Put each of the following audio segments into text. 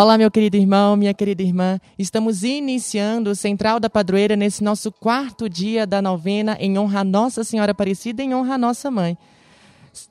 Olá, meu querido irmão, minha querida irmã. Estamos iniciando o Central da Padroeira nesse nosso quarto dia da novena em honra a Nossa Senhora Aparecida, em honra a Nossa Mãe.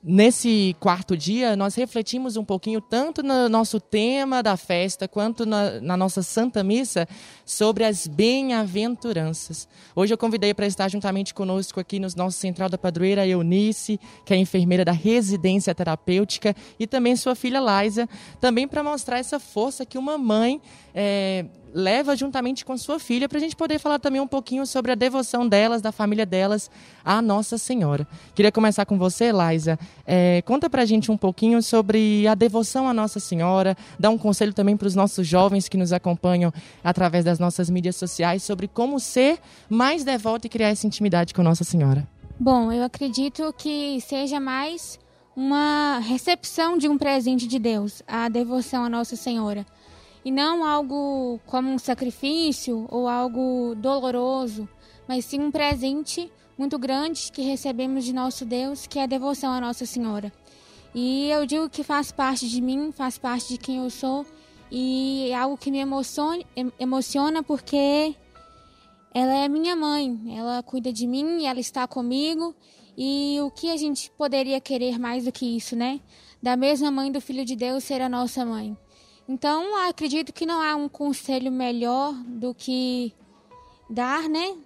Nesse quarto dia, nós refletimos um pouquinho, tanto no nosso tema da festa, quanto na, na nossa Santa Missa, sobre as bem-aventuranças. Hoje eu convidei para estar juntamente conosco aqui no nosso Central da Padroeira Eunice, que é enfermeira da residência terapêutica, e também sua filha Laisa, também para mostrar essa força que uma mãe é, leva juntamente com sua filha para a gente poder falar também um pouquinho sobre a devoção delas, da família delas, à Nossa Senhora. Queria começar com você, Laisa. É, conta para a gente um pouquinho sobre a devoção à Nossa Senhora, dá um conselho também para os nossos jovens que nos acompanham através das nossas mídias sociais sobre como ser mais devoto e criar essa intimidade com Nossa Senhora. Bom, eu acredito que seja mais uma recepção de um presente de Deus, a devoção à Nossa Senhora e não algo como um sacrifício ou algo doloroso, mas sim um presente muito grande que recebemos de nosso Deus, que é a devoção à Nossa Senhora. E eu digo que faz parte de mim, faz parte de quem eu sou, e é algo que me emociona, emociona porque ela é minha mãe, ela cuida de mim, ela está comigo, e o que a gente poderia querer mais do que isso, né? Da mesma mãe do Filho de Deus ser a nossa mãe. Então, acredito que não há um conselho melhor do que dar, né?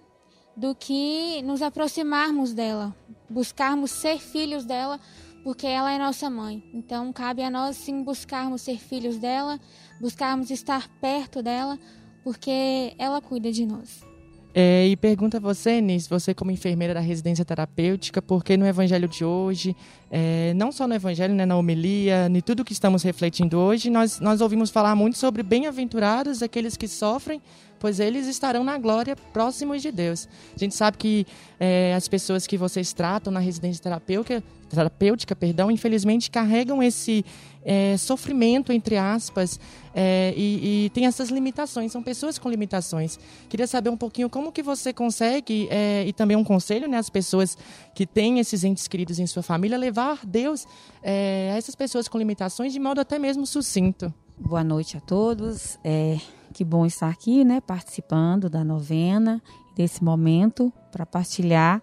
Do que nos aproximarmos dela, buscarmos ser filhos dela, porque ela é nossa mãe. Então, cabe a nós sim buscarmos ser filhos dela, buscarmos estar perto dela, porque ela cuida de nós. É, e pergunta a você, Nis, você como enfermeira da residência terapêutica, porque no evangelho de hoje, é, não só no evangelho, né, na homilia, em tudo que estamos refletindo hoje, nós, nós ouvimos falar muito sobre bem-aventurados aqueles que sofrem, pois eles estarão na glória próximos de Deus. A gente sabe que é, as pessoas que vocês tratam na residência terapêutica, terapêutica, perdão, infelizmente carregam esse é, sofrimento, entre aspas, é, e, e, tem essas limitações, são pessoas com limitações. Queria saber um pouquinho como que você consegue, é, e também um conselho, né, as pessoas que têm esses entes queridos em sua família, levar Deus é, a essas pessoas com limitações de modo até mesmo sucinto. Boa noite a todos, é, que bom estar aqui, né, participando da novena, desse momento para partilhar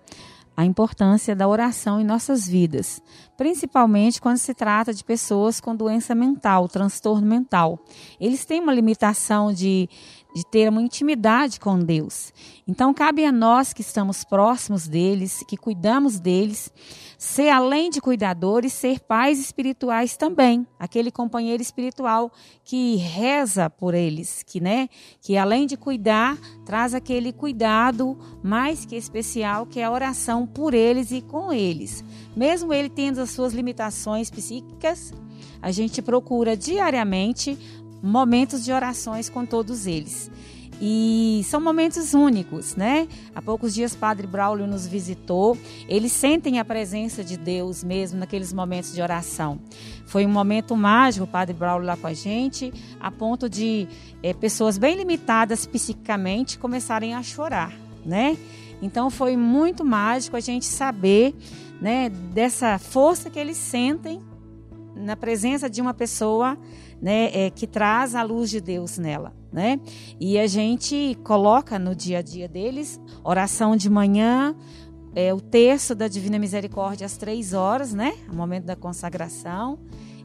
a importância da oração em nossas vidas, principalmente quando se trata de pessoas com doença mental, transtorno mental. Eles têm uma limitação de de ter uma intimidade com Deus. Então, cabe a nós que estamos próximos deles, que cuidamos deles, ser, além de cuidadores, ser pais espirituais também. Aquele companheiro espiritual que reza por eles, que, né, que além de cuidar, traz aquele cuidado mais que especial, que é a oração por eles e com eles. Mesmo ele tendo as suas limitações psíquicas, a gente procura diariamente momentos de orações com todos eles. E são momentos únicos, né? Há poucos dias Padre Braulio nos visitou. Eles sentem a presença de Deus mesmo naqueles momentos de oração. Foi um momento mágico, Padre Braulio lá com a gente, a ponto de é, pessoas bem limitadas psiquicamente começarem a chorar, né? Então foi muito mágico a gente saber, né, dessa força que eles sentem na presença de uma pessoa né, é, que traz a luz de Deus nela. Né? E a gente coloca no dia a dia deles oração de manhã, é, o terço da Divina Misericórdia às três horas, né? O momento da consagração.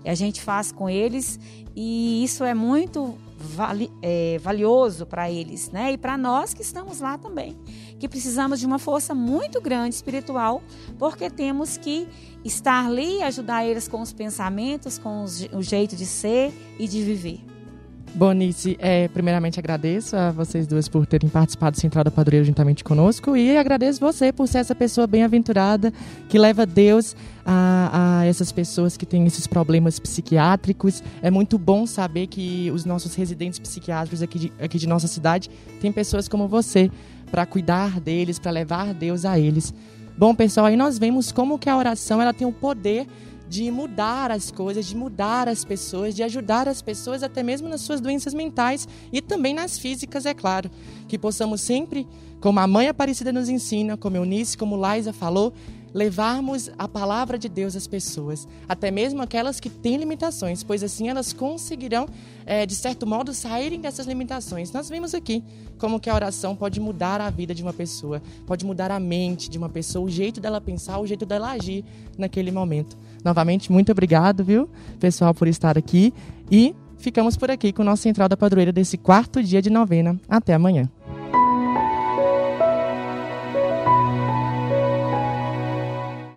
A gente faz com eles e isso é muito vali, é, valioso para eles, né? E para nós que estamos lá também, que precisamos de uma força muito grande espiritual, porque temos que estar ali e ajudar eles com os pensamentos, com os, o jeito de ser e de viver. Bonice, é, primeiramente agradeço a vocês duas por terem participado do Central da Padroeira juntamente conosco e agradeço você por ser essa pessoa bem-aventurada que leva Deus a, a, essas pessoas que têm esses problemas psiquiátricos. É muito bom saber que os nossos residentes psiquiátricos aqui de, aqui de nossa cidade têm pessoas como você para cuidar deles, para levar Deus a eles. Bom, pessoal, aí nós vemos como que a oração ela tem o poder de mudar as coisas, de mudar as pessoas, de ajudar as pessoas até mesmo nas suas doenças mentais e também nas físicas, é claro. Que possamos sempre, como a mãe Aparecida nos ensina, como Eunice, como Liza falou, levarmos a palavra de Deus às pessoas, até mesmo aquelas que têm limitações, pois assim elas conseguirão, é, de certo modo, saírem dessas limitações. Nós vimos aqui como que a oração pode mudar a vida de uma pessoa, pode mudar a mente de uma pessoa, o jeito dela pensar, o jeito dela agir naquele momento. Novamente, muito obrigado, viu, pessoal, por estar aqui e ficamos por aqui com o nosso Central da Padroeira desse quarto dia de novena. Até amanhã.